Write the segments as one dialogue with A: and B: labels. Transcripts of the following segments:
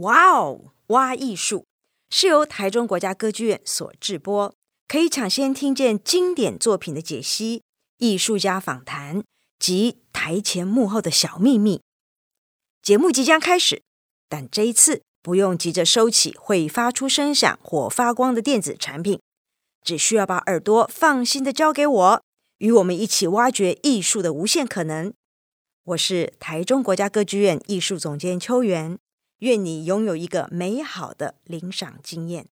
A: 哇哦，挖艺术是由台中国家歌剧院所制播，可以抢先听见经典作品的解析、艺术家访谈及台前幕后的小秘密。节目即将开始，但这一次不用急着收起会发出声响或发光的电子产品，只需要把耳朵放心的交给我，与我们一起挖掘艺术的无限可能。我是台中国家歌剧院艺术总监邱元。愿你拥有一个美好的领赏经验。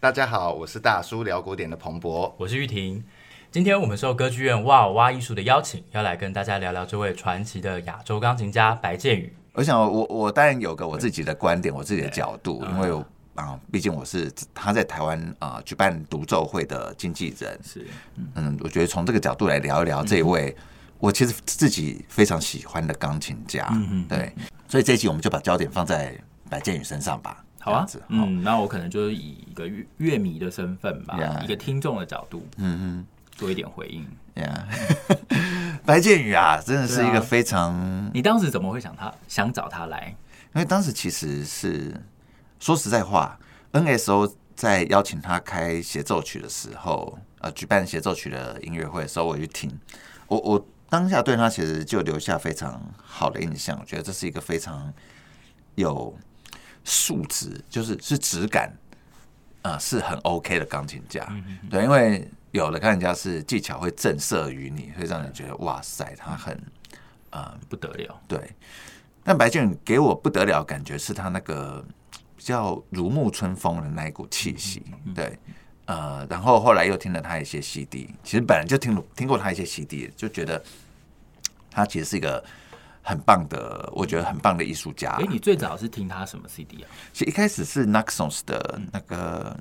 B: 大家好，我是大叔聊古典的彭博，
C: 我是玉婷。今天我们受歌剧院哇哇艺术的邀请，要来跟大家聊聊这位传奇的亚洲钢琴家白建宇。
B: 我想我，我我当然有个我自己的观点，我自己的角度，因为啊，毕竟我是他在台湾啊举办独奏会的经纪人。是，嗯，我觉得从这个角度来聊一聊这一位，嗯、我其实自己非常喜欢的钢琴家。嗯对。所以这一集我们就把焦点放在白建宇身上吧。
C: 好啊，嗯，那我可能就是以一个乐乐迷的身份吧，yeah. 一个听众的角度，嗯嗯，做一点回应。
B: Yeah. 白建宇啊，真的是一个非常……
C: 啊、你当时怎么会想他想找他来？
B: 因为当时其实是说实在话，NSO 在邀请他开协奏曲的时候，呃，举办协奏曲的音乐会的时候，我去听，我我。当下对他其实就留下非常好的印象，我觉得这是一个非常有素质，就是是质感啊、呃，是很 OK 的钢琴家。对，因为有的钢琴家是技巧会震慑于你，会让人觉得哇塞，他很啊、呃、
C: 不得了。
B: 对，但白建宇给我不得了感觉是他那个比较如沐春风的那一股气息。对。呃，然后后来又听了他一些 CD，其实本来就听听过他一些 CD，就觉得他其实是一个很棒的，我觉得很棒的艺术家。
C: 哎，你最早是听他什么 CD 啊？
B: 其实一开始是 Naxos 的那个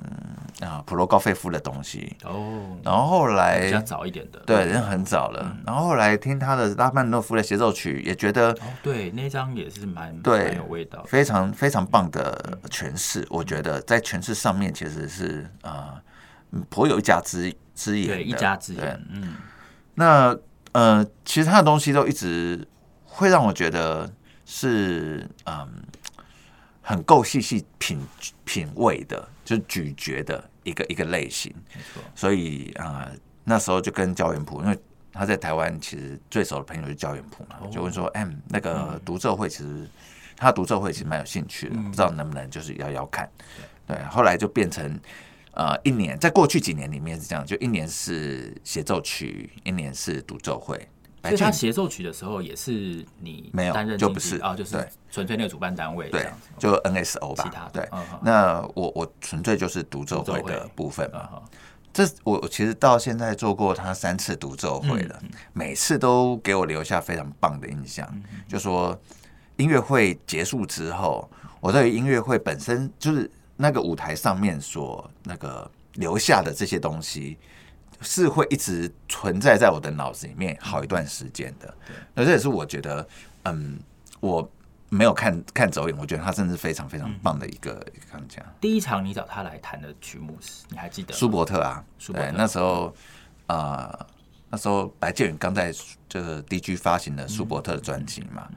B: 啊普罗高菲夫的东西哦，然后后来
C: 比较早一点的，
B: 对，人很早了。然后后来听他的拉曼诺夫的协奏曲，也觉得
C: 哦，对，那张也是蛮
B: 对，
C: 蛮有味道，
B: 非常非常棒的诠释。我觉得在诠释上面其实是啊。颇有一家之之言，
C: 对，一家之言。嗯，
B: 那呃，其实他的东西都一直会让我觉得是嗯，很够细细品品味的，就是咀嚼的一个一个类型。没错，所以啊、呃，那时候就跟焦元溥，因为他在台湾其实最熟的朋友是焦元溥嘛，就问说，哎、欸，那个读者会其实他独奏会其实蛮有兴趣的，不知道能不能就是要要看。对，后来就变成。呃，一年在过去几年里面是这样，就一年是协奏曲，一年是独奏会。
C: 所以他协奏曲的时候也是你没有担任，
B: 就不是
C: 啊、哦，就是纯粹那个主办单位，对，
B: 就 NSO 吧。其他对，嗯、那我我纯粹就是独奏会的部分嘛。嗯、这我其实到现在做过他三次独奏会了、嗯，每次都给我留下非常棒的印象。嗯、就说音乐会结束之后，我对于音乐会本身就是。那个舞台上面所那个留下的这些东西，是会一直存在在我的脑子里面好一段时间的。那这也是我觉得，嗯，我没有看看走眼，我觉得他真的是非常非常棒的一个钢琴家。
C: 第一场你找他来弹的曲目是，你还记得？
B: 舒伯特啊，舒伯特。对，那时候啊、呃，那时候白建宇刚在这个 DG 发行的舒伯特的专辑嘛。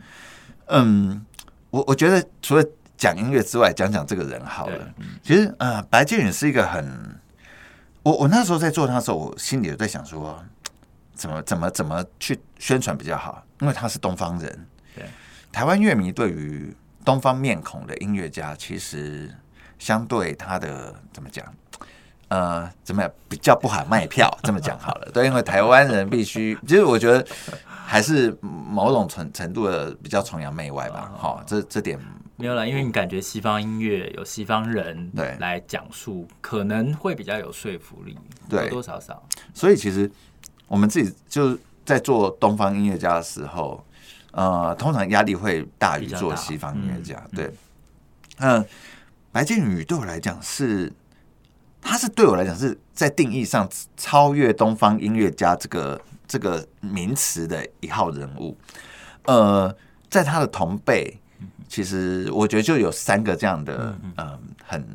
B: 嗯，我我觉得除了讲音乐之外，讲讲这个人好了。其实，呃，白建宇是一个很……我我那时候在做他的时候，我心里就在想说，怎么怎么怎么去宣传比较好？因为他是东方人。对，台湾乐迷对于东方面孔的音乐家，其实相对他的怎么讲？呃，怎么样比较不好卖票？这么讲好了。对，因为台湾人必须，其实我觉得还是某种程程度的比较崇洋媚外吧。好，这这点。
C: 没有啦，因为你感觉西方音乐有西方人对来讲述，可能会比较有说服力，对，多多少少。
B: 所以其实我们自己就是在做东方音乐家的时候，呃，通常压力会大于做西方音乐家。对，嗯，呃、白敬宇对我来讲是，他是对我来讲是在定义上超越东方音乐家这个这个名词的一号人物。呃，在他的同辈。其实我觉得就有三个这样的，嗯，很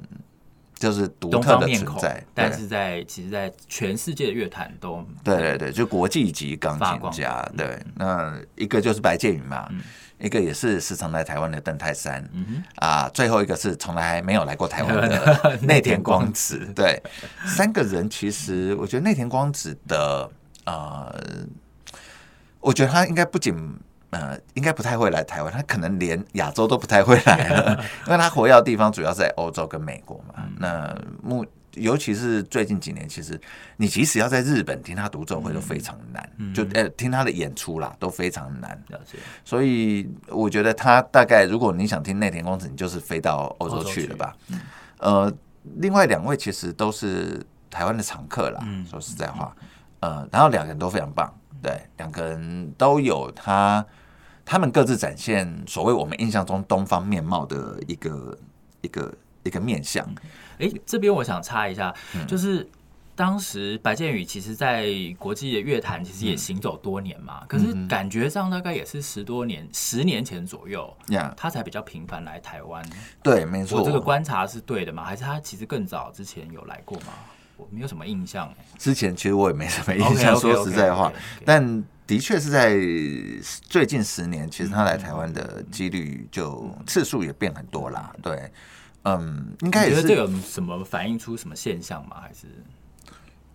B: 就是独特的存在，
C: 但是在其实，在全世界的乐坛都
B: 对对对，就国际级钢琴家。对，那一个就是白建宇嘛，一个也是时常来台湾的邓泰山，啊，最后一个是从来没有来过台湾的 内田光子。对，三个人其实我觉得内田光子的呃，我觉得他应该不仅。呃，应该不太会来台湾，他可能连亚洲都不太会来了，因为他活跃的地方主要在欧洲跟美国嘛。嗯、那目尤其是最近几年，其实你即使要在日本听他独奏会都非常难，嗯、就呃听他的演出啦都非常难。了解。所以我觉得他大概如果你想听内田光子，你就是飞到欧洲去了吧。嗯、呃，另外两位其实都是台湾的常客啦。嗯、说实在话，呃，然后两个人都非常棒。对，两个人都有他，他们各自展现所谓我们印象中东方面貌的一个一个一个面相。
C: 哎，这边我想插一下，嗯、就是当时白建宇其实，在国际的乐坛其实也行走多年嘛，嗯、可是感觉上大概也是十多年、十年前左右，他才比较频繁来台湾。
B: 对，没错，
C: 我这个观察是对的吗？还是他其实更早之前有来过吗？我没有什么印象，
B: 之前其实我也没什么印象，说实在话，但的确是在最近十年，其实他来台湾的几率就次数也变很多啦。对，嗯，应该也是。
C: 这有什么反映出什么现象吗？还是？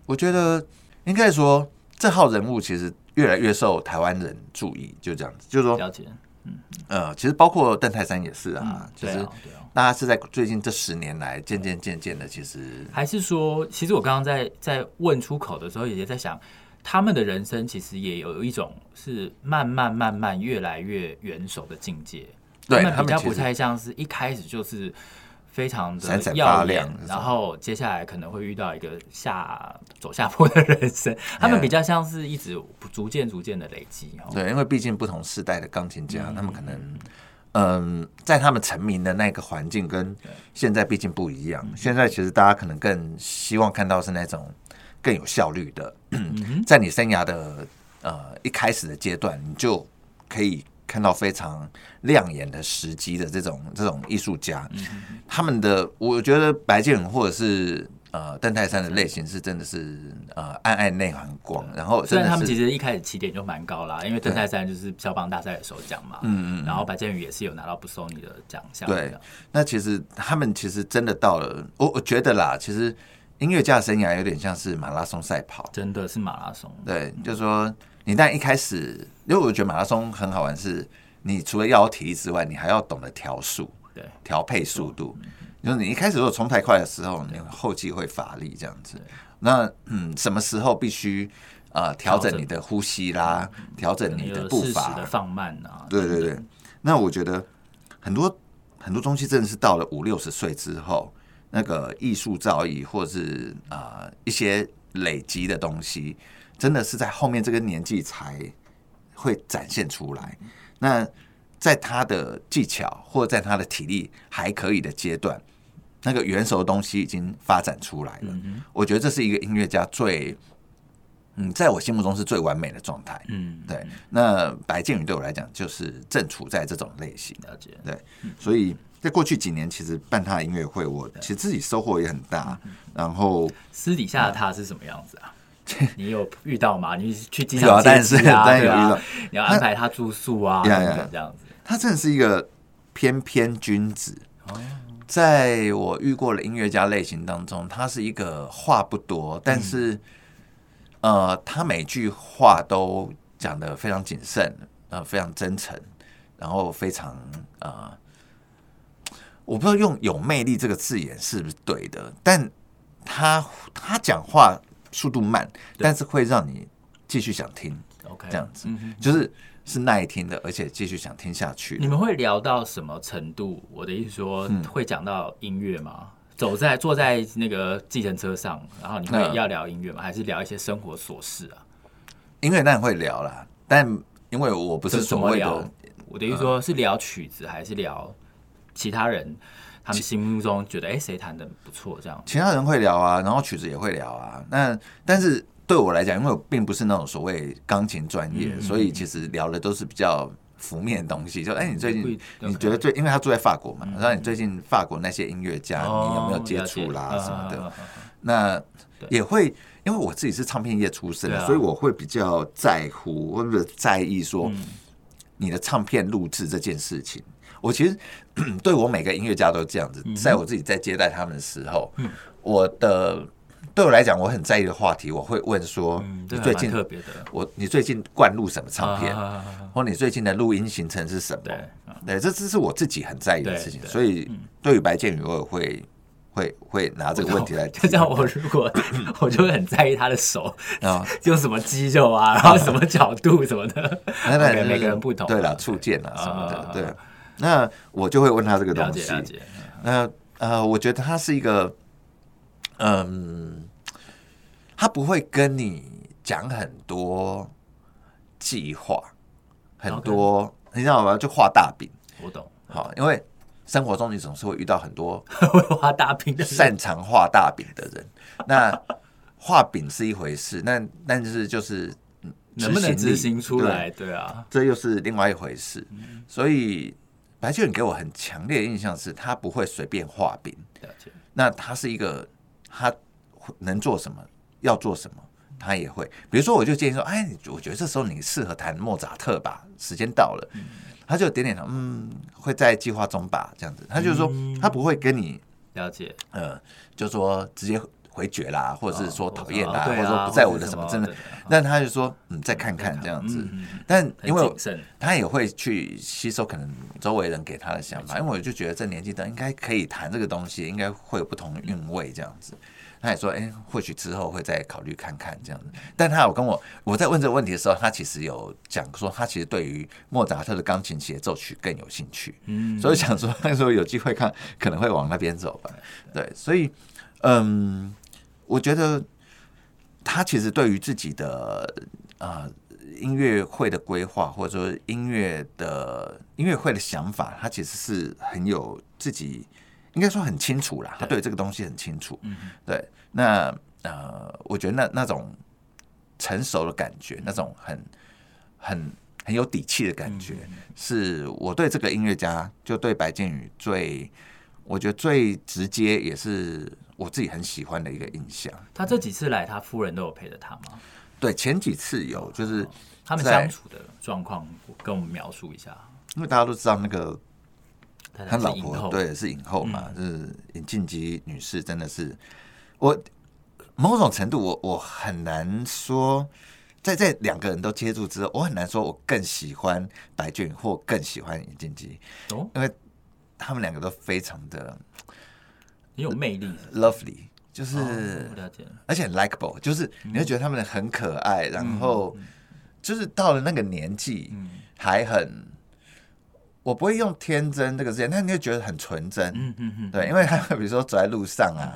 B: 我觉得应该说这号人物其实越来越受台湾人注意，就这样子，就是说，了解。嗯，呃，其实包括邓泰山也是啊，其实。大家是在最近这十年来渐渐渐渐的，其实
C: 还是说，其实我刚刚在在问出口的时候，也在想，他们的人生其实也有一种是慢慢慢慢越来越元首的境界。
B: 对，
C: 他们比较不太像是一开始就是非常的耀眼，然后接下来可能会遇到一个下走下坡的人生。他们比较像是一直逐渐逐渐的累积。
B: 对，因为毕竟不同世代的钢琴家，他们可能。嗯，在他们成名的那个环境跟现在毕竟不一样。现在其实大家可能更希望看到是那种更有效率的，在你生涯的呃一开始的阶段，你就可以看到非常亮眼的时机的这种这种艺术家。他们的我觉得白建宇或者是。呃，邓泰山的类型是真的是呃，暗暗内涵光。然后
C: 虽然他们其实一开始起点就蛮高啦，因为邓泰山就是肖邦大赛的首奖嘛，嗯嗯，然后白建宇也是有拿到不收你的奖项。
B: 对，那其实他们其实真的到了，我我觉得啦，其实音乐家的生涯有点像是马拉松赛跑，
C: 真的是马拉松。
B: 对，就是说你但一开始，因为我觉得马拉松很好玩，是你除了要有体力之外，你还要懂得调速，对，调配速度。就是你一开始如果冲太快的时候，你后继会乏力这样子。那嗯，什么时候必须呃调整你的呼吸啦，调整你的步伐
C: 的放慢啊？
B: 对对对。那我觉得很多很多东西真的是到了五六十岁之后，那个艺术造诣或是啊一些累积的东西，真的是在后面这个年纪才会展现出来。那在他的技巧或者在他的体力还可以的阶段。那个元首的东西已经发展出来了，嗯、我觉得这是一个音乐家最，嗯，在我心目中是最完美的状态。嗯，对。那白建宇对我来讲就是正处在这种类型，了解。对，嗯、所以在过去几年，其实办他的音乐会，我其实自己收获也很大。然后
C: 私底下的他是什么样子啊？你有遇到吗？你去机场接机啊？
B: 对啊，
C: 你要安排他住宿啊，这样子。
B: 他真的是一个翩翩君子。哦。在我遇过的音乐家类型当中，他是一个话不多，但是，呃，他每句话都讲的非常谨慎，呃，非常真诚，然后非常呃，我不知道用有魅力这个字眼是不是对的，但他他讲话速度慢，但是会让你继续想听，OK，这样子，就是。是耐听的，而且继续想听下去。
C: 你们会聊到什么程度？我的意思说，嗯、会讲到音乐吗？走在坐在那个计程车上，然后你会要聊音乐吗？嗯、还是聊一些生活琐事啊？
B: 音乐当然会聊啦，但因为我不是所谓的，
C: 我的意思说是聊曲子，还是聊其他人他们心目中觉得哎谁弹的不错这样？
B: 其他人会聊啊，然后曲子也会聊啊。那但是。对我来讲，因为我并不是那种所谓钢琴专业，嗯、所以其实聊的都是比较浮面的东西，就哎，你最近你觉得最，因为他住在法国嘛，然后你最近法国那些音乐家，你有没有接触啦什么的？那也会，因为我自己是唱片业出身，所以我会比较在乎或者在意说你的唱片录制这件事情。我其实 对我每个音乐家都这样子，在我自己在接待他们的时候，我的。对我来讲，我很在意的话题，我会问说：你最近特别的，我你最近灌录什么唱片，或你最近的录音行程是什么？对，这这是我自己很在意的事情。所以，对于白建宇，我也会会会拿这个问题来。
C: 就像我如果 我就会很在意他的手啊，用什么肌肉啊，然后什么角度什么的，那每个人不同。
B: 对了，触键啊什么的，对。那我就会问他这个东西。那呃，我觉得他是一个。嗯，他不会跟你讲很多计划，很多.你知道吗？就画大饼。
C: 我懂。
B: 好，因为生活中你总是会遇到很多
C: 会画大饼的、
B: 擅长画大饼的人。那 画饼是一回事，那但是就是
C: 能不能执行出来？对，啊，
B: 这又是另外一回事。嗯、所以白建宇给我很强烈的印象是，他不会随便画饼。了解。那他是一个。他能做什么，要做什么，他也会。比如说，我就建议说：“哎，我觉得这时候你适合弹莫扎特吧，时间到了。嗯”他就点点头，嗯，会在计划中吧，这样子。他就是说，他不会跟你
C: 了解，
B: 呃，就说直接回绝啦，或者是说讨厌啦，或者说不在我的什么真的。但他就说：“嗯，再看看这样子。”但因为他也会去吸收可能周围人给他的想法，因为我就觉得这年纪的应该可以谈这个东西，应该会有不同的韵味这样子。他也说：“哎，或许之后会再考虑看看这样子。”但他有跟我，我在问这个问题的时候，他其实有讲说，他其实对于莫扎特的钢琴协奏曲更有兴趣。嗯，所以想说那时候有机会看，可能会往那边走吧。对，所以嗯，我觉得他其实对于自己的啊、呃、音乐会的规划，或者说音乐的音乐会的想法，他其实是很有自己。应该说很清楚啦，他对这个东西很清楚。对，对，那呃，我觉得那那种成熟的感觉，那种很很很有底气的感觉，是我对这个音乐家，就对白建宇最，我觉得最直接，也是我自己很喜欢的一个印象。
C: 他这几次来，他夫人都有陪着他吗？
B: 对，前几次有，就是
C: 他们相处的状况，跟我们描述一下。
B: 因为大家都知道那个。他老婆对是影后嘛，嗯、就是尹静吉女士，真的是我某种程度我我很难说，在这两个人都接触之后，我很难说我更喜欢白俊或更喜欢尹静姬哦，因为他们两个都非常的
C: 很有魅力
B: ，lovely，就是、哦、而且很 likable，就是你会觉得他们很可爱，嗯、然后就是到了那个年纪还很。我不会用天真这个字眼，但你会觉得很纯真，嗯嗯嗯，对，因为他们比如说走在路上啊，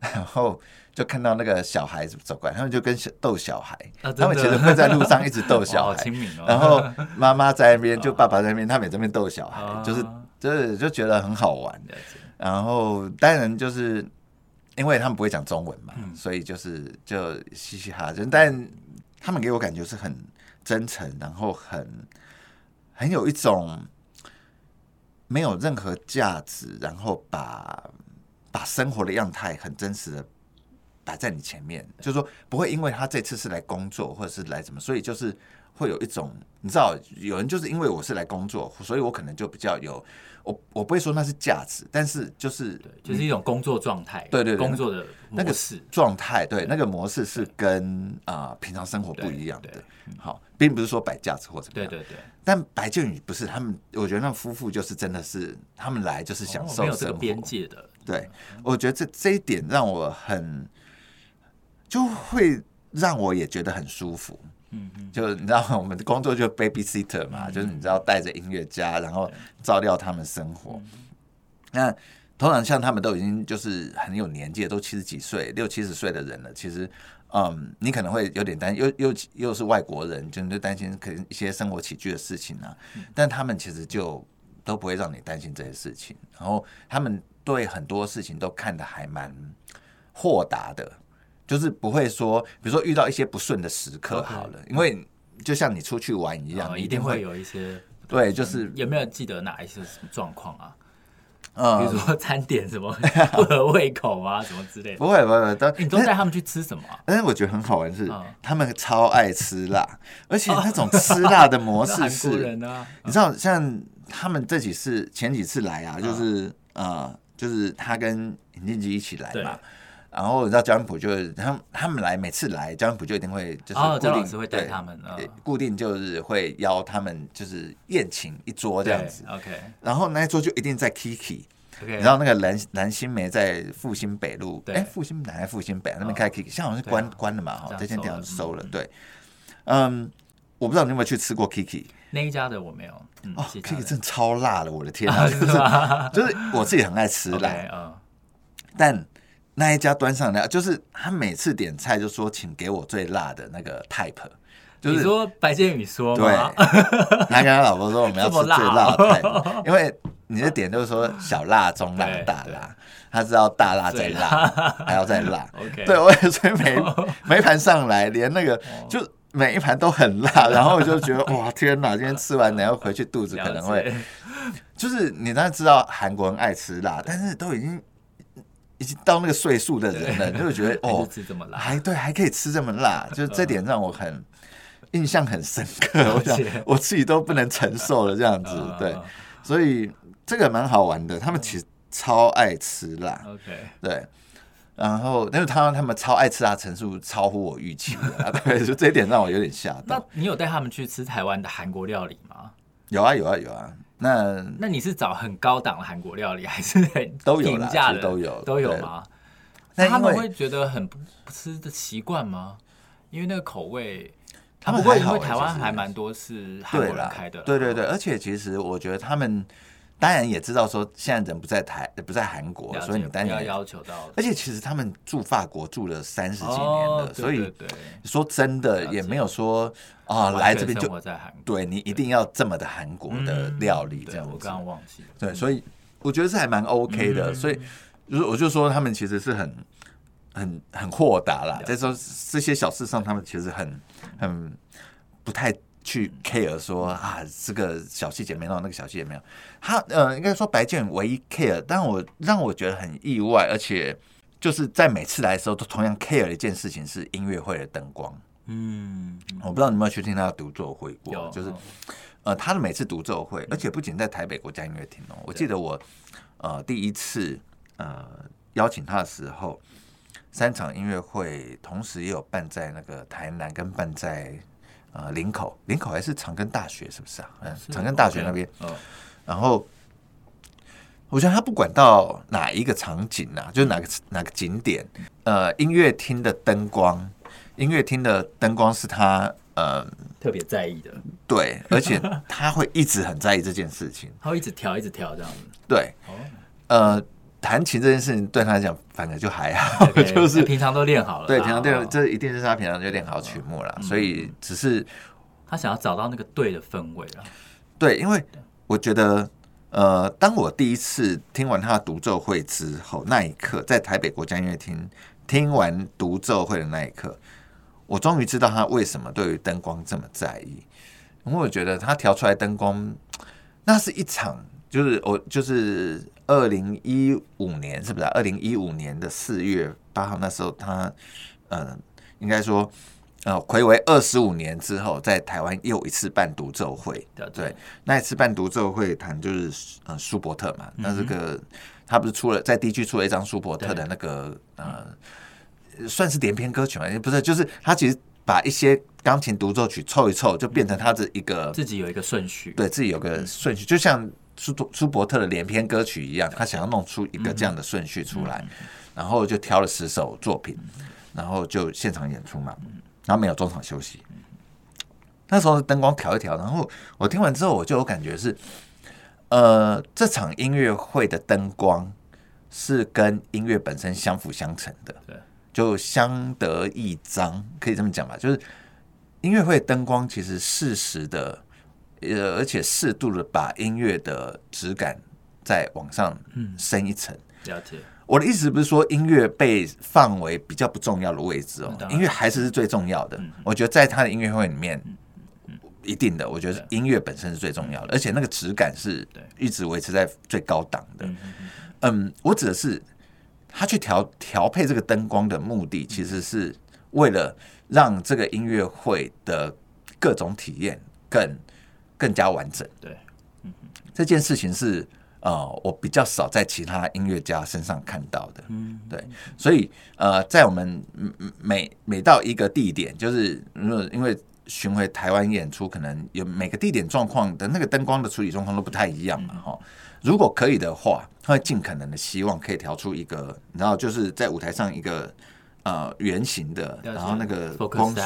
B: 然后就看到那个小孩子走过来，他们就跟小逗小孩，他们其实会在路上一直逗小孩，然后妈妈在那边，就爸爸在那边，他们也在那边逗小孩，就是就是就觉得很好玩。然后当然就是因为他们不会讲中文嘛，所以就是就嘻嘻哈哈，但他们给我感觉是很真诚，然后很很有一种。没有任何价值，然后把把生活的样态很真实的摆在你前面，就是说不会因为他这次是来工作或者是来什么，所以就是会有一种你知道，有人就是因为我是来工作，所以我可能就比较有我我不会说那是价值，但是就是
C: 就是一种工作状态，对对，工作的那个
B: 是状态，对那个模式是跟啊平常生活不一样的。好，并不是说摆架子或者怎么样。对对对。但白建宇不是他们，我觉得那夫妇就是真的是他们来就是享受这个边界的。对，我觉得这这一点让我很，就会让我也觉得很舒服。嗯嗯，就你知道我们的工作就 babysitter 嘛，就是你知道带着音乐家，然后照料他们生活。那通常像他们都已经就是很有年纪，都七十几岁、六七十岁的人了，其实。嗯，你可能会有点担心，又又又是外国人，就就担心可能一些生活起居的事情啊。但他们其实就都不会让你担心这些事情，然后他们对很多事情都看得还蛮豁达的，就是不会说，比如说遇到一些不顺的时刻，好了，因为就像你出去玩一样，
C: 一定会有一些
B: 对，就是
C: 有没有记得哪一些什么状况啊？
B: 嗯，
C: 比如说餐点什么不合胃口啊，什么之类的。
B: 不会，不会，都
C: 你都带他们去吃什么？
B: 但是我觉得很好玩是，他们超爱吃辣，而且那种吃辣的模 式是，你知道，像他们这几次前几次来啊，就是呃，就是他跟尹静姬一起来嘛。然后你知道焦元溥就是他们他们来每次来焦元溥就一定会就是固定
C: 会带他们，
B: 固定就是会邀他们就是宴请一桌这样子。
C: OK，
B: 然后那一桌就一定在 Kiki，然后那个蓝蓝心梅在复兴北路，哎，复兴南还是复兴北那边开 Kiki，现在好像是关关了嘛哈，这间店收了。对，嗯，我不知道你有没有去吃过 Kiki
C: 那一家的我没有。
B: 哦，Kiki 真的超辣的，我的天啊！就是我自己很爱吃辣，但。那一家端上来，就是他每次点菜就说，请给我最辣的那个 type。就是
C: 你说白建宇说
B: 对，他跟他老婆说我们要吃最辣的 type，因为你的点就是说小辣、中辣、大辣，他知道大辣再辣，还要再辣。对，我也所以每 每盘上来，连那个就每一盘都很辣，然后我就觉得哇天哪，今天吃完然后回去肚子可能会，就是你当然知道韩国人爱吃辣，但是都已经。已经到那个岁数的人了，就会觉得哦，还对，还可以吃这么辣，就这点让我很印象很深刻。我想我自己都不能承受了这样子，对，所以这个蛮好玩的。他们其实超爱吃辣
C: ，OK，
B: 对。然后，但是他们他们超爱吃辣程度超乎我预期的，对，就这一点让我有点吓到。
C: 那你有带他们去吃台湾的韩国料理吗？
B: 有啊，有啊，有啊。那
C: 那你是找很高档的韩国料理，还是很
B: 都有
C: 平价的
B: 都有
C: 都有吗？那他们会觉得很不吃的习惯吗？因为那个口味，他们不会，因为台湾还蛮多是韩国人开的，
B: 对对对。而且其实我觉得他们当然也知道说现在人不在台不在韩国，所以你当然
C: 要要求到。
B: 而且其实他们住法国住了三十几年了，所以说真的也没有说。啊，来这边就对你一定要这么的韩国的料理这样子。
C: 我刚刚忘记。
B: 对，所以我觉得是还蛮 OK 的。所以，就是我就说他们其实是很、很、很豁达啦。在说这些小事上，他们其实很、很不太去 care 说啊，这个小细节没有，那个小细节没有。他呃，应该说白建唯一 care，但我让我觉得很意外，而且就是在每次来的时候都同样 care 的一件事情是音乐会的灯光。嗯，我不知道你有没有去听他的独奏会过，就是，呃，他的每次独奏会，而且不仅在台北国家音乐厅哦，我记得我呃第一次呃邀请他的时候，三场音乐会同时也有办在那个台南跟办在呃林口，林口还是长庚大学是不是啊？嗯，长庚大学那边，然后我觉得他不管到哪一个场景啊，就是哪个哪个景点，呃，音乐厅的灯光。音乐厅的灯光是他呃
C: 特别在意的，
B: 对，而且他会一直很在意这件事情，
C: 他会一直调，一直调这样子。
B: 对，呃，弹琴这件事情对他来讲反正就还好，就是
C: 平常都练好了。
B: 对，平常练，这一定是他平常就练好曲目了，所以只是
C: 他想要找到那个对的氛围了。
B: 对，因为我觉得，呃，当我第一次听完他的独奏会之后，那一刻在台北国家音乐厅听完独奏会的那一刻。我终于知道他为什么对于灯光这么在意，因为我觉得他调出来灯光，那是一场，就是我就是二零一五年是不是？二零一五年的四月八号那时候他，嗯呃，应该说呃，睽违二十五年之后，在台湾又一次办独奏会，对，那一次办独奏会谈就是呃舒伯特嘛，那这个他不是出了在 D 区出了一张舒伯特的那个呃。算是连篇歌曲嘛？也不是，就是他其实把一些钢琴独奏曲凑一凑，就变成他的一个
C: 自己有一个顺序，
B: 对自己有个顺序，就像舒舒伯特的连篇歌曲一样，他想要弄出一个这样的顺序出来，然后就挑了十首作品，然后就现场演出嘛，然后没有中场休息。那时候灯光调一调，然后我听完之后，我就有感觉是，呃，这场音乐会的灯光是跟音乐本身相辅相成的。对。就相得益彰，可以这么讲吧。就是音乐会灯光其实适时的，呃，而且适度的把音乐的质感再往上升一层。
C: 了解。
B: 我的意思不是说音乐被放为比较不重要的位置哦，音乐还是是最重要的。我觉得在他的音乐会里面，一定的，我觉得音乐本身是最重要的，而且那个质感是一直维持在最高档的。嗯，我指的是他去调调配这个灯光的目的，其实是为了让这个音乐会的各种体验更更加完整。对，这件事情是呃，我比较少在其他音乐家身上看到的。嗯，对，所以呃，在我们每每到一个地点，就是如果因为。巡回台湾演出，可能有每个地点状况的那个灯光的处理状况都不太一样嘛，哈。如果可以的话，他会尽可能的希望可以调出一个，然后就是在舞台上一个呃圆形的，然后那个光束，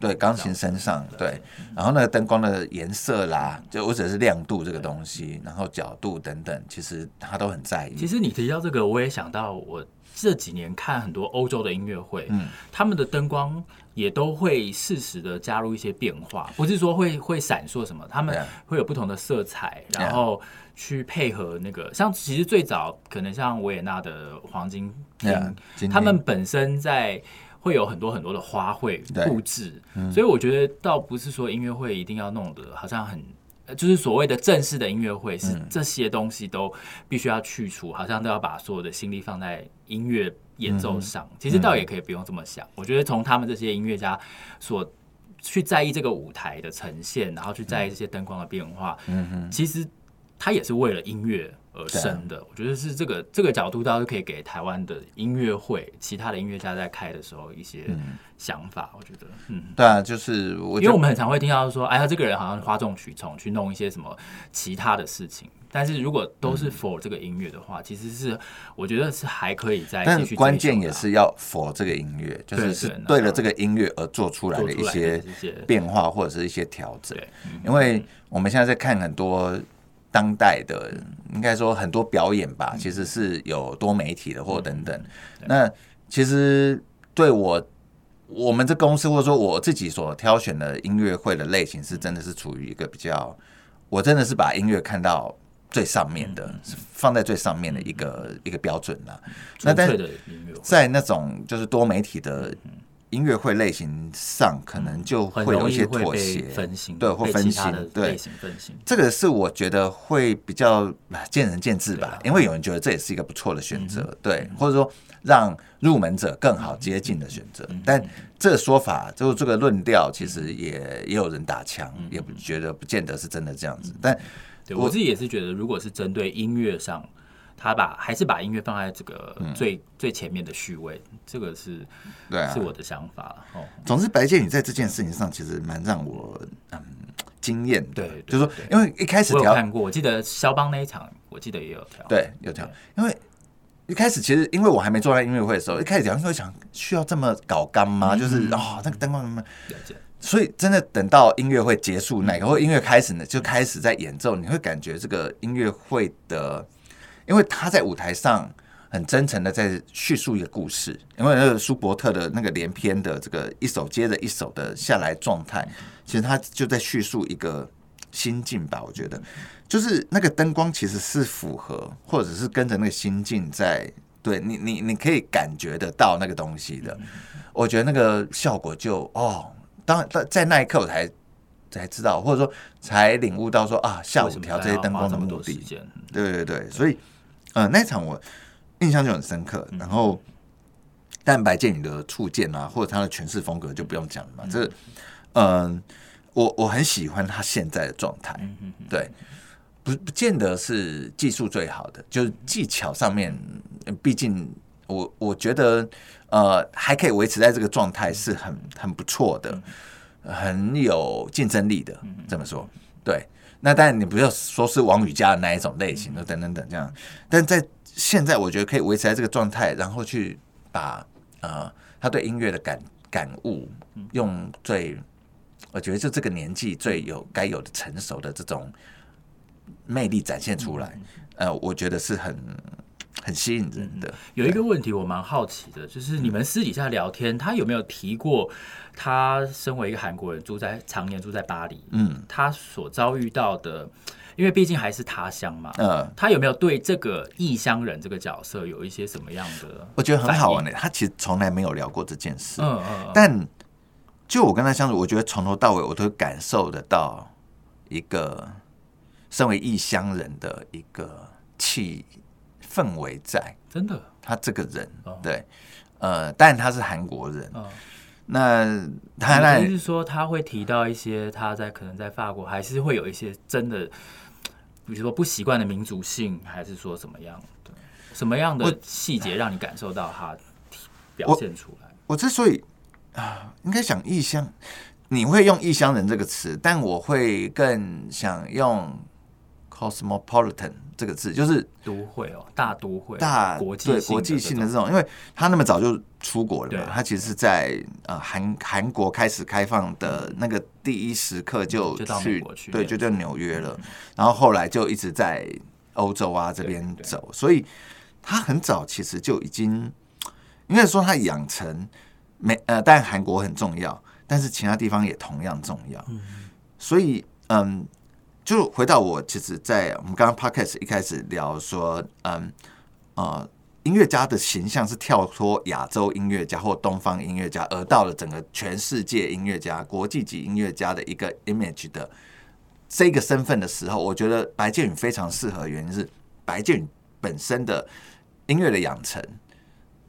B: 对钢琴身上，对，然后那个灯光的颜色啦，就或者是亮度这个东西，然后角度等等，其实他都很在意。
C: 其实你提到这个，我也想到我这几年看很多欧洲的音乐会，嗯，他们的灯光。也都会适时的加入一些变化，不是说会会闪烁什么，他们会有不同的色彩，然后去配合那个。像其实最早可能像维也纳的黄金厅，他们本身在会有很多很多的花卉布置，所以我觉得倒不是说音乐会一定要弄得好像很。就是所谓的正式的音乐会，是这些东西都必须要去除，好像都要把所有的心力放在音乐演奏上。其实倒也可以不用这么想。我觉得从他们这些音乐家所去在意这个舞台的呈现，然后去在意这些灯光的变化，其实他也是为了音乐。而生的，我觉得是这个这个角度，倒是可以给台湾的音乐会，其他的音乐家在开的时候一些想法。我觉得，嗯，
B: 对啊，就是我，
C: 因为我们很常会听到说，哎呀，这个人好像哗众取宠，去弄一些什么其他的事情。但是如果都是 for 这个音乐的话，其实是我觉得是还可以再继续。
B: 关键也是要 for 这个音乐，就是是对了这个音乐而做出来的一些变化或者是一些调整。因为我们现在在看很多。当代的应该说很多表演吧，其实是有多媒体的或等等。那其实对我我们这公司或者说我自己所挑选的音乐会的类型，是真的是处于一个比较，我真的是把音乐看到最上面的，放在最上面的一个一个标准了。那但在那种就是多媒体的。音乐会类型上可能就会有一些妥协，
C: 分心，
B: 对，或分心，对，这个是我觉得会比较见仁见智吧，因为有人觉得这也是一个不错的选择，对，或者说让入门者更好接近的选择，但这个说法就这个论调，其实也也有人打枪，也不觉得不见得是真的这样子，但
C: 我自己也是觉得，如果是针对音乐上。他把还是把音乐放在这个最、嗯、最前面的序位，这个是对、啊，是我的想法哦。
B: 总之，白键你在这件事情上其实蛮让我嗯惊艳的，对，对，就是说，因为一开始
C: 我有看过，我记得肖邦那一场，我记得也有调，
B: 对，有调。因为一开始其实因为我还没做在音乐会的时候，一开始调，因为想需要这么搞干吗？嗯、就是啊、哦，那个灯光什么，所以真的等到音乐会结束，哪个或音乐开始呢，就开始在演奏，你会感觉这个音乐会的。因为他在舞台上很真诚的在叙述一个故事，因为那个舒伯特的那个连篇的这个一首接着一首的下来状态，其实他就在叙述一个心境吧。我觉得，就是那个灯光其实是符合，或者是跟着那个心境在，对你，你你可以感觉得到那个东西的。我觉得那个效果就哦，当在在那一刻我才才知道，或者说才领悟到说啊，下午调这些灯光的目的。对对对，所以。呃，那场我印象就很深刻。然后，但白键的触键啊，或者他的诠释风格就不用讲了嘛。这，嗯，我我很喜欢他现在的状态。对，不不见得是技术最好的，就是技巧上面，毕竟我我觉得呃还可以维持在这个状态是很很不错的，很有竞争力的。这么说，对。那当然，你不要说是王宇佳的那一种类型的，等等等这样。但在现在，我觉得可以维持在这个状态，然后去把呃他对音乐的感感悟，用最我觉得就这个年纪最有该有的成熟的这种魅力展现出来。呃，我觉得是很。很吸引人的。
C: 有一个问题我蛮好奇的，就是你们私底下聊天，他有没有提过他身为一个韩国人，住在常年住在巴黎，嗯，他所遭遇到的，因为毕竟还是他乡嘛，嗯，他有没有对这个异乡人这个角色有一些什么样的？
B: 我觉得很好玩的，他其实从来没有聊过这件事，嗯嗯，但。就我跟他相处，我觉得从头到尾我都感受得到一个身为异乡人的一个气氛围在。
C: 真的，
B: 他这个人，哦、对，呃，但他是韩国人。哦、那他那
C: 就是说他会提到一些他在可能在法国还是会有一些真的，比如说不习惯的民族性，还是说什么样的什么样的细节让你感受到他表现出来？
B: 我，我之所以啊，应该讲异乡，你会用异乡人这个词，但我会更想用 cosmopolitan。这个字就是
C: 都会哦，大都会，
B: 大
C: 国际
B: 对国际性的这种，因为他那么早就出国了嘛，他其实是在呃韩韩国开始开放的那个第一时刻就去，对，就在纽约了，然后后来就一直在欧洲啊这边走，所以他很早其实就已经应该说他养成没呃，但韩国很重要，但是其他地方也同样重要，所以嗯。就回到我，其实，在我们刚刚 podcast 一开始聊说，嗯，呃，音乐家的形象是跳脱亚洲音乐家或东方音乐家，而到了整个全世界音乐家、国际级音乐家的一个 image 的这个身份的时候，我觉得白建宇非常适合，原因是白建宇本身的音乐的养成，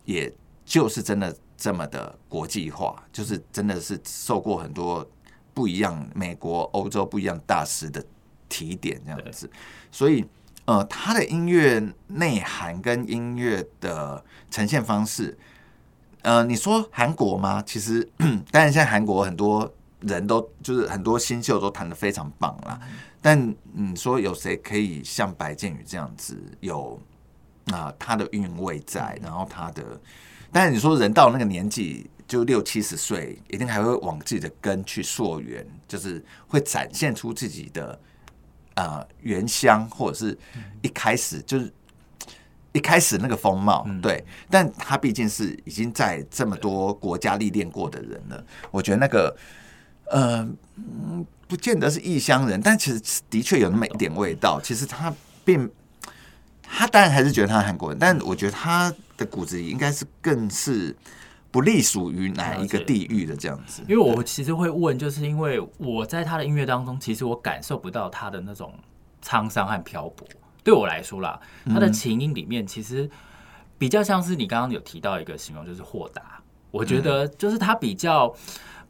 B: 也就是真的这么的国际化，就是真的是受过很多不一样美国、欧洲不一样大师的。提点这样子，所以呃，他的音乐内涵跟音乐的呈现方式，呃，你说韩国吗？其实，当然现在韩国很多人都就是很多新秀都弹的非常棒啦。但你说有谁可以像白建宇这样子有啊、呃、他的韵味在，然后他的，但是你说人到那个年纪就六七十岁，一定还会往自己的根去溯源，就是会展现出自己的。呃，原乡或者是一开始就是一开始那个风貌，对，但他毕竟是已经在这么多国家历练过的人了。我觉得那个，呃，不见得是异乡人，但其实的确有那么一点味道。其实他并，他当然还是觉得他是韩国人，但我觉得他的骨子里应该是更是。不隶属于哪一个地域的这样子，
C: 因为我其实会问，就是因为我在他的音乐当中，其实我感受不到他的那种沧桑和漂泊。对我来说啦，他的琴音里面其实比较像是你刚刚有提到一个形容，就是豁达。我觉得就是他比较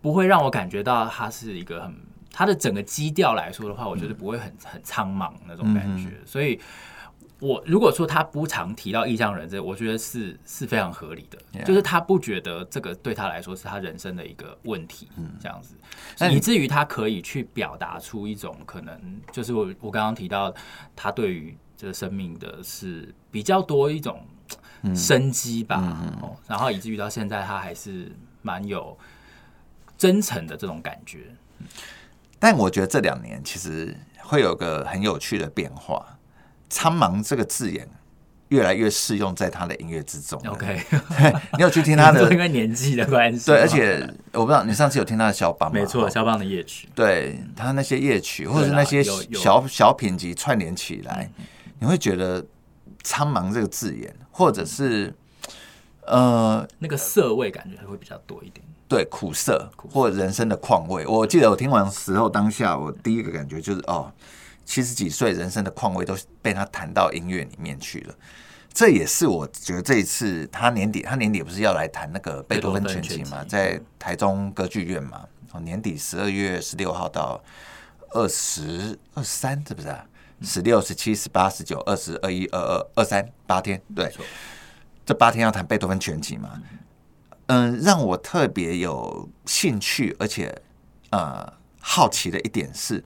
C: 不会让我感觉到他是一个很他的整个基调来说的话，我觉得不会很很苍茫那种感觉，所以。我如果说他不常提到异乡人，这我觉得是是非常合理的.就是他不觉得这个对他来说是他人生的一个问题，这样子，嗯、以至于他可以去表达出一种可能，就是我我刚刚提到他对于这个生命的是比较多一种生机吧，嗯嗯、然后以至于到现在他还是蛮有真诚的这种感觉。
B: 但我觉得这两年其实会有个很有趣的变化。苍茫这个字眼越来越适用在他的音乐之中。
C: OK，
B: 你有去听他的？
C: 因为年纪的关系。
B: 对，而且我不知道你上次有听他的肖邦吗？
C: 没错，肖邦的夜曲。
B: 对他那些夜曲，或者是那些小小品集串联起来，你会觉得苍茫这个字眼，或者是呃
C: 那个涩味感觉会比较多一点。
B: 对，苦涩或人生的况味。我记得我听完的时候，当下我第一个感觉就是哦。七十几岁，人生的况味都被他弹到音乐里面去了。这也是我觉得这一次他年底，他年底不是要来弹那个贝多芬全集嘛，在台中歌剧院嘛。哦，年底十二月十六号到二十二三，是不是啊？十六、十七、十八、十九、二十、二一、二二、二三，八天。对，这八天要弹贝多芬全集嘛。嗯，让我特别有兴趣，而且呃好奇的一点是。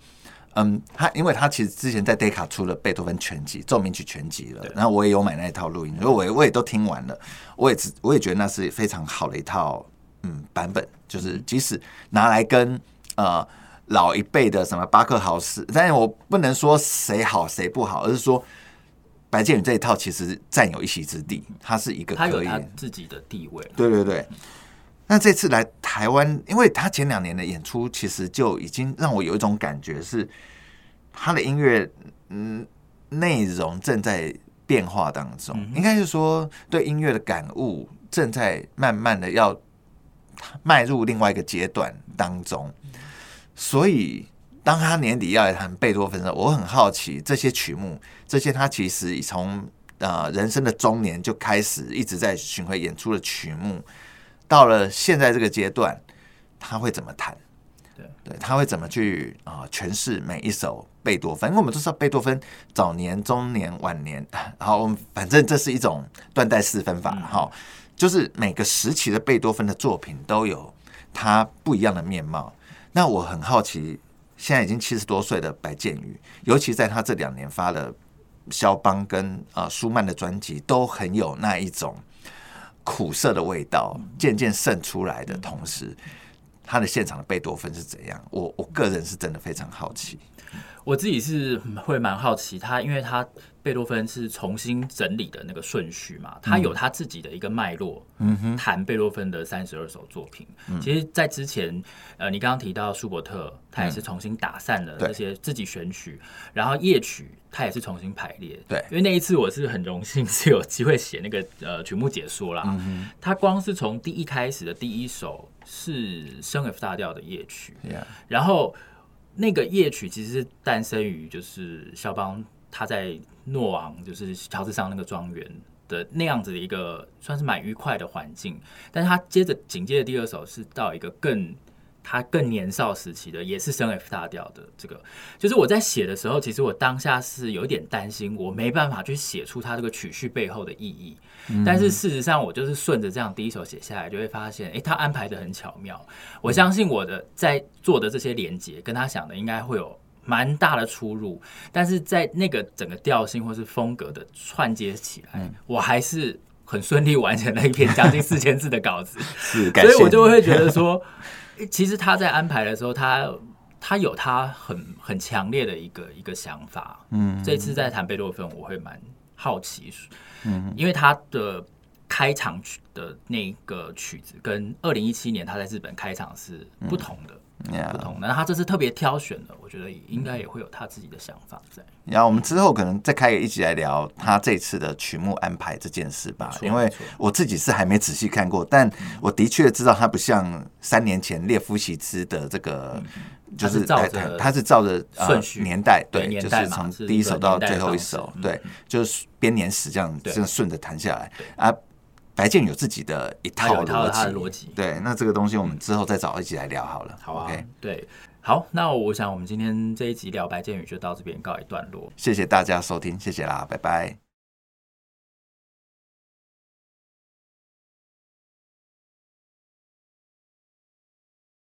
B: 嗯，他因为他其实之前在 Decca 出了贝多芬全集奏鸣曲全集了，然后我也有买那一套录音，所以我也我也都听完了，我也只我也觉得那是非常好的一套嗯版本，就是即使拿来跟呃老一辈的什么巴克豪斯，但是我不能说谁好谁不好，而是说白建宇这一套其实占有一席之地，他是一个可以他有他
C: 自己的地位，
B: 对对对。那这次来台湾，因为他前两年的演出，其实就已经让我有一种感觉是，他的音乐嗯内容正在变化当中，应该是说对音乐的感悟正在慢慢的要迈入另外一个阶段当中。所以，当他年底要来弹贝多芬的时候，我很好奇这些曲目，这些他其实从呃人生的中年就开始一直在巡回演出的曲目，到了现在这个阶段，他会怎么弹？对，对，他会怎么去啊诠释每一首贝多芬？因为我们都知道贝多芬早年、中年、晚年，然后我们反正这是一种断代四分法，哈、嗯，就是每个时期的贝多芬的作品都有他不一样的面貌。那我很好奇，现在已经七十多岁的白建宇，尤其在他这两年发了肖邦跟啊舒曼的专辑，都很有那一种苦涩的味道，渐渐渗出来的同时，他的现场的贝多芬是怎样？我我个人是真的非常好奇。
C: 我自己是会蛮好奇他，因为他贝多芬是重新整理的那个顺序嘛，他有他自己的一个脉络。嗯哼，弹贝多芬的三十二首作品，其实，在之前，呃，你刚刚提到舒伯特，他也是重新打散了这些自己选曲，然后夜曲他也是重新排列。对，因为那一次我是很荣幸是有机会写那个呃曲目解说啦。嗯，他光是从第一开始的第一首是升 F 大调的夜曲，然后。那个夜曲其实是诞生于就是肖邦他在诺昂，就是乔治桑那个庄园的那样子的一个算是蛮愉快的环境，但是他接着紧接着第二首是到一个更。他更年少时期的也是升 F 大调的这个，就是我在写的时候，其实我当下是有点担心，我没办法去写出他这个曲序背后的意义。嗯、但是事实上，我就是顺着这样第一首写下来，就会发现，哎、欸，他安排的很巧妙。我相信我的在做的这些连接，跟他想的应该会有蛮大的出入。但是在那个整个调性或是风格的串接起来，嗯、我还是很顺利完成了一篇将近 四千字的稿子。
B: 是，
C: 所以我就会觉得说。其实他在安排的时候，他他有他很很强烈的一个一个想法。嗯，这次在谈贝多芬，我会蛮好奇，嗯，因为他的开场曲的那个曲子跟二零一七年他在日本开场是不同的。嗯不同的，那他这次特别挑选的，我觉得应该也会有他自己的想法在。
B: 然后我们之后可能再开一起来聊他这次的曲目安排这件事吧，因为我自己是还没仔细看过，但我的确知道他不像三年前列夫席兹的这个，就是照着他是照着顺序年代，对，就是从第一首到最后一首，对，就是编年史这样这样顺着弹下来。啊。白建有自己的一套逻辑，对，那这个东西我们之后再找一起来聊好了。好啊，Okay
C: 对，好，那我想我们今天这一集聊白建宇就到这边告一段落。
B: 谢谢大家收听，谢谢啦，拜拜。